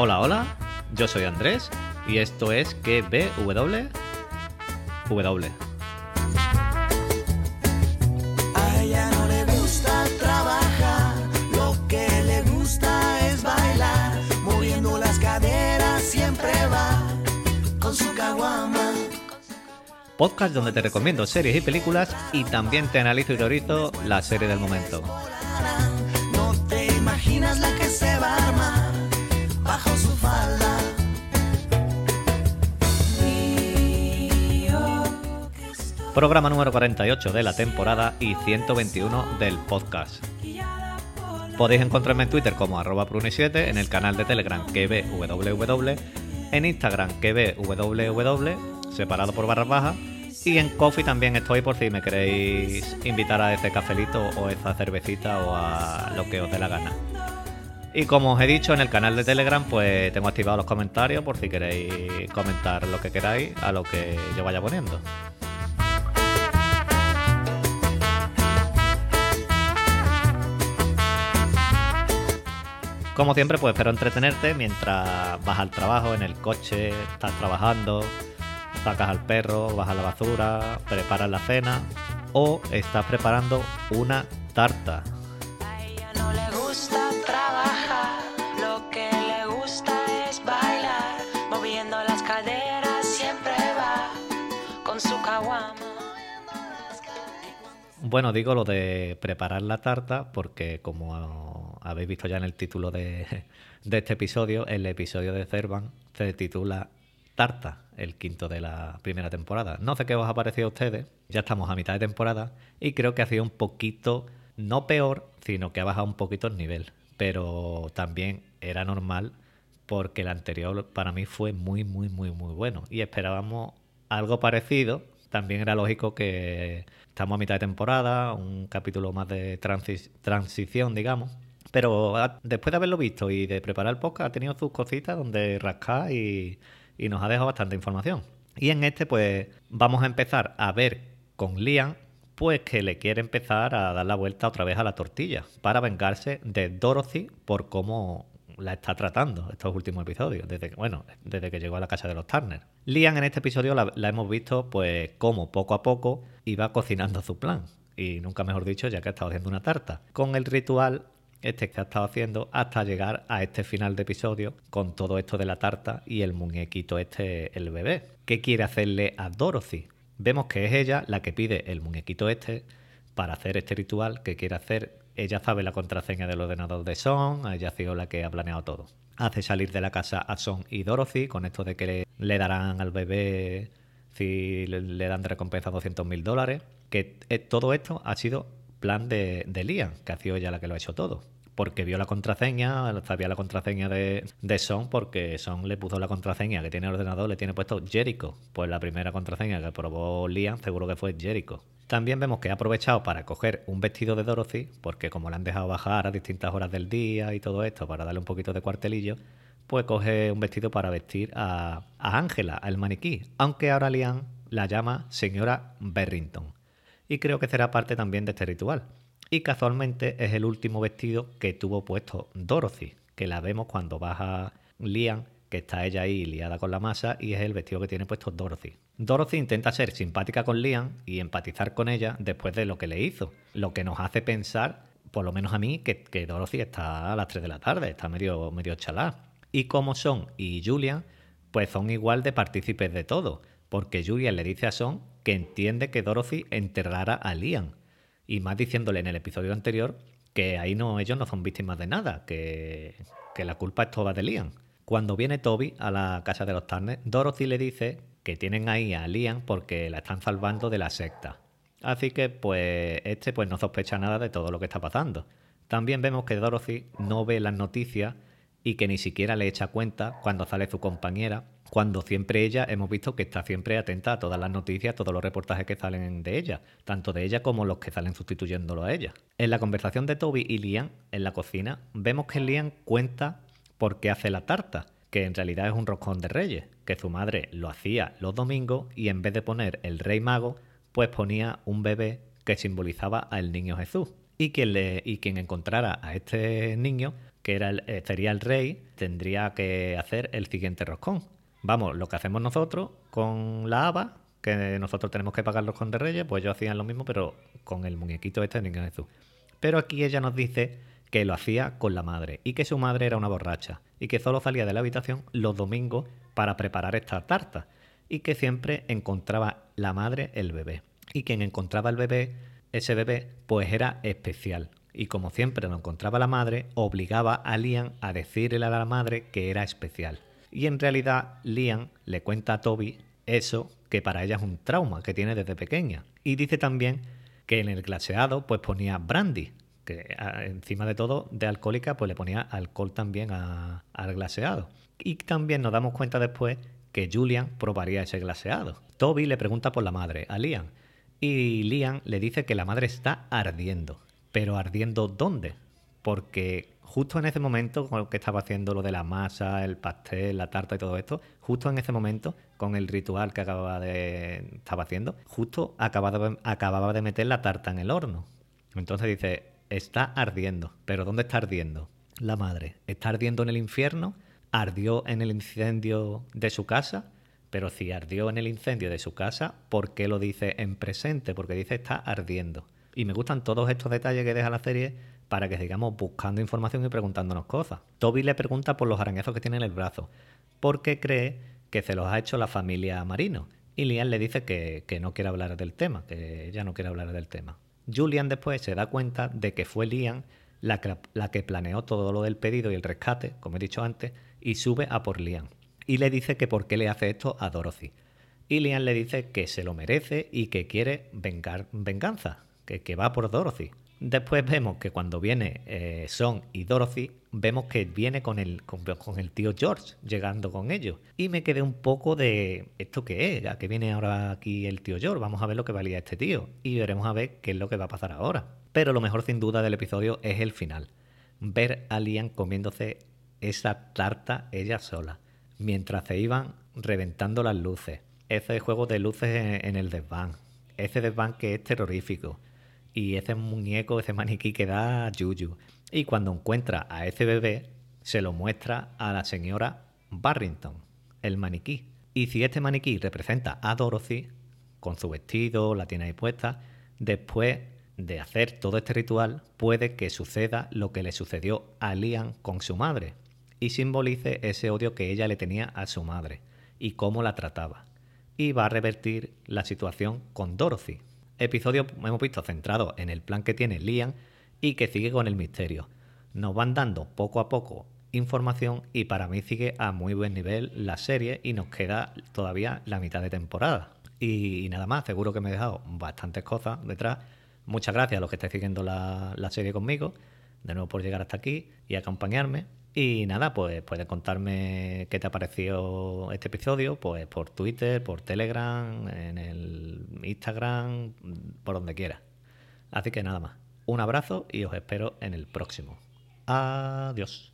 Hola, hola, yo soy Andrés y esto es KBW. W. A ella no le gusta trabajar, lo que le gusta es bailar, moviendo las caderas siempre va con su caguama. Podcast donde te recomiendo series y películas y también te analizo y teorizo la serie del momento. No te imaginas la Programa número 48 de la temporada y 121 del podcast. Podéis encontrarme en Twitter como arroba pruni7, en el canal de Telegram KBWW, en Instagram KBWW, separado por barras bajas, y en Coffee también estoy por si me queréis invitar a ese cafelito o esa cervecita o a lo que os dé la gana. Y como os he dicho en el canal de Telegram, pues tengo activados los comentarios por si queréis comentar lo que queráis a lo que yo vaya poniendo. Como siempre, pues espero entretenerte mientras vas al trabajo, en el coche, estás trabajando, sacas al perro, vas a la basura, preparas la cena o estás preparando una tarta. Bueno, digo lo de preparar la tarta porque como habéis visto ya en el título de, este episodio, el episodio de Cervan se titula Tarta, el quinto de la primera temporada. No sé qué os ha parecido a ustedes, ya estamos a mitad de temporada y creo que ha sido un poquito, no peor, sino que ha bajado un poquito el nivel, pero también era normal porque el anterior para mí fue muy, muy, muy, muy bueno y esperábamos algo parecido. También era lógico que estamos a mitad de temporada, un capítulo más de transi- transición, digamos. Pero ah, después de haberlo visto y de preparar el podcast, ha tenido sus cositas donde rascar y, y nos ha dejado bastante información. Y en este, pues, vamos a empezar a ver con Liam, pues que le quiere empezar a dar la vuelta otra vez a la tortilla para vengarse de Dorothy por cómo la está tratando estos últimos episodios, desde que, bueno, desde que llegó a la casa de los Turner. Liam en este episodio la, hemos visto, pues, cómo poco a poco iba cocinando su plan. Y nunca mejor dicho, ya que ha estado haciendo una tarta. Con el ritual este que ha estado haciendo hasta llegar a este final de episodio con todo esto de la tarta y el muñequito este, el bebé. ¿Qué quiere hacerle a Dorothy? Vemos que es ella la que pide el muñequito este para hacer este ritual que quiere hacer. Ella sabe la contraseña del ordenador de Son, ella ha sido la que ha planeado todo. Hace salir de la casa a Son y Dorothy con esto de que le, darán al bebé si le, le dan de recompensa 200 mil dólares. Que eh, todo esto ha sido plan de, de Liam, que ha sido ella la que lo ha hecho todo. Porque vio la contraseña, sabía la contraseña de, de Son, porque Son le puso la contraseña que tiene el ordenador, le tiene puesto Jericho. Pues la primera contraseña que probó Liam seguro que fue Jericho. También vemos que ha aprovechado para coger un vestido de Dorothy, porque como le han dejado bajar a distintas horas del día y todo esto, para darle un poquito de cuartelillo, pues coge un vestido para vestir a Ángela, al maniquí. Aunque ahora Liam la llama señora Berrington y creo que será parte también de este ritual. Y casualmente es el último vestido que tuvo puesto Dorothy, que la vemos cuando baja Liam, que está ella ahí liada con la masa, y es el vestido que tiene puesto Dorothy. Dorothy intenta ser simpática con Liam y empatizar con ella después de lo que le hizo, lo que nos hace pensar, por lo menos a mí, que, que Dorothy está a las 3 de la tarde, está medio, medio chalá. Y como Son y Julian, pues son igual de partícipes de todo, porque Julian le dice a Son que entiende que Dorothy enterrara a Liam, y más diciéndole en el episodio anterior que ahí no ellos no son víctimas de nada, que, que la culpa es toda de Liam. Cuando viene Toby a la casa de los Turner, Dorothy le dice que tienen ahí a Liam porque la están salvando de la secta. Así que pues este pues no sospecha nada de todo lo que está pasando. También vemos que Dorothy no ve las noticias y que ni siquiera le echa cuenta cuando sale su compañera, cuando siempre ella hemos visto que está siempre atenta a todas las noticias, todos los reportajes que salen de ella, tanto de ella como los que salen sustituyéndolo a ella. En la conversación de Toby y Liam en la cocina, vemos que Liam cuenta por qué hace la tarta, que en realidad es un roscón de reyes, que su madre lo hacía los domingos y en vez de poner el rey mago, pues ponía un bebé que simbolizaba al niño Jesús. Y quien, le, y quien encontrara a este niño que era el- eh, sería el rey, tendría que hacer el siguiente roscón. Vamos, lo que hacemos nosotros con la haba, que nosotros tenemos que pagar los roscón de reyes, pues ellos hacían lo mismo, pero con el muñequito este de Niño Jesús. Pero aquí ella nos dice que lo hacía con la madre y que su madre era una borracha y que solo salía de la habitación los domingos para preparar esta tarta y que siempre encontraba la madre el bebé y quien encontraba el bebé, ese bebé, pues era especial. Y como siempre lo encontraba la madre, obligaba a Liam a decirle a la madre que era especial. Y en realidad Liam le cuenta a Toby eso que para ella es un trauma que tiene desde pequeña. Y dice también que en el glaseado pues ponía brandy, que encima de todo de alcohólica pues le ponía alcohol también a- al glaseado. Y también nos damos cuenta después que Julian probaría ese glaseado. Toby le pregunta por la madre a Liam y Liam le dice que la madre está ardiendo. Pero ardiendo ¿dónde? Porque justo en ese momento, con lo que estaba haciendo lo de la masa, el pastel, la tarta y todo esto, justo en ese momento, con el ritual que acababa de estaba haciendo, justo acababa acababa de meter la tarta en el horno. Entonces dice, está ardiendo. ¿Pero dónde está ardiendo? La madre. ¿Está ardiendo en el infierno? ¿Ardió en el incendio de su casa? Pero si ardió en el incendio de su casa, ¿por qué lo dice en presente? Porque dice está ardiendo. Y me gustan todos estos detalles que deja la serie para que sigamos buscando información y preguntándonos cosas. Toby le pregunta por los arañazos que tiene en el brazo, porque cree que se los ha hecho la familia Marino. Y Liam le dice que, que no quiere hablar del tema, que ella no quiere hablar del tema. Julian después se da cuenta de que fue Liam la que, la que planeó todo lo del pedido y el rescate, como he dicho antes, y sube a por Liam. Y le dice que por qué le hace esto a Dorothy. Y Liam le dice que se lo merece y que quiere vengar, venganza, que va por Dorothy. Después vemos que cuando viene eh, Son y Dorothy, vemos que viene con el, con, el tío George, llegando con ellos. Y me quedé un poco de, ¿esto qué es? ¿A qué viene ahora aquí el tío George? Vamos a ver lo que valía este tío. Y veremos a ver qué es lo que va a pasar ahora. Pero lo mejor sin duda del episodio es el final. Ver a Liam comiéndose esa tarta ella sola, mientras se iban reventando las luces. Ese juego de luces en, en el desván. Ese desván que es terrorífico. Y ese muñeco, ese maniquí que da yuyu. Y cuando encuentra a ese bebé, se lo muestra a la señora Barrington, el maniquí. Y si este maniquí representa a Dorothy, con su vestido, la tiene ahí puesta, después de hacer todo este ritual, puede que suceda lo que le sucedió a Liam con su madre y simbolice ese odio que ella le tenía a su madre y cómo la trataba. Y va a revertir la situación con Dorothy. Episodio, hemos visto, centrado en el plan que tiene Liam y que sigue con el misterio. Nos van dando poco a poco información y para mí sigue a muy buen nivel la serie y nos queda todavía la mitad de temporada. Y, nada más, seguro que me he dejado bastantes cosas detrás. Muchas gracias a los que estáis siguiendo la, la serie conmigo, de nuevo por llegar hasta aquí y acompañarme. Y nada, pues puedes contarme qué te ha parecido este episodio, pues por Twitter, por Telegram, en el Instagram, por donde quieras. Así que nada más. Un abrazo y os espero en el próximo. Adiós.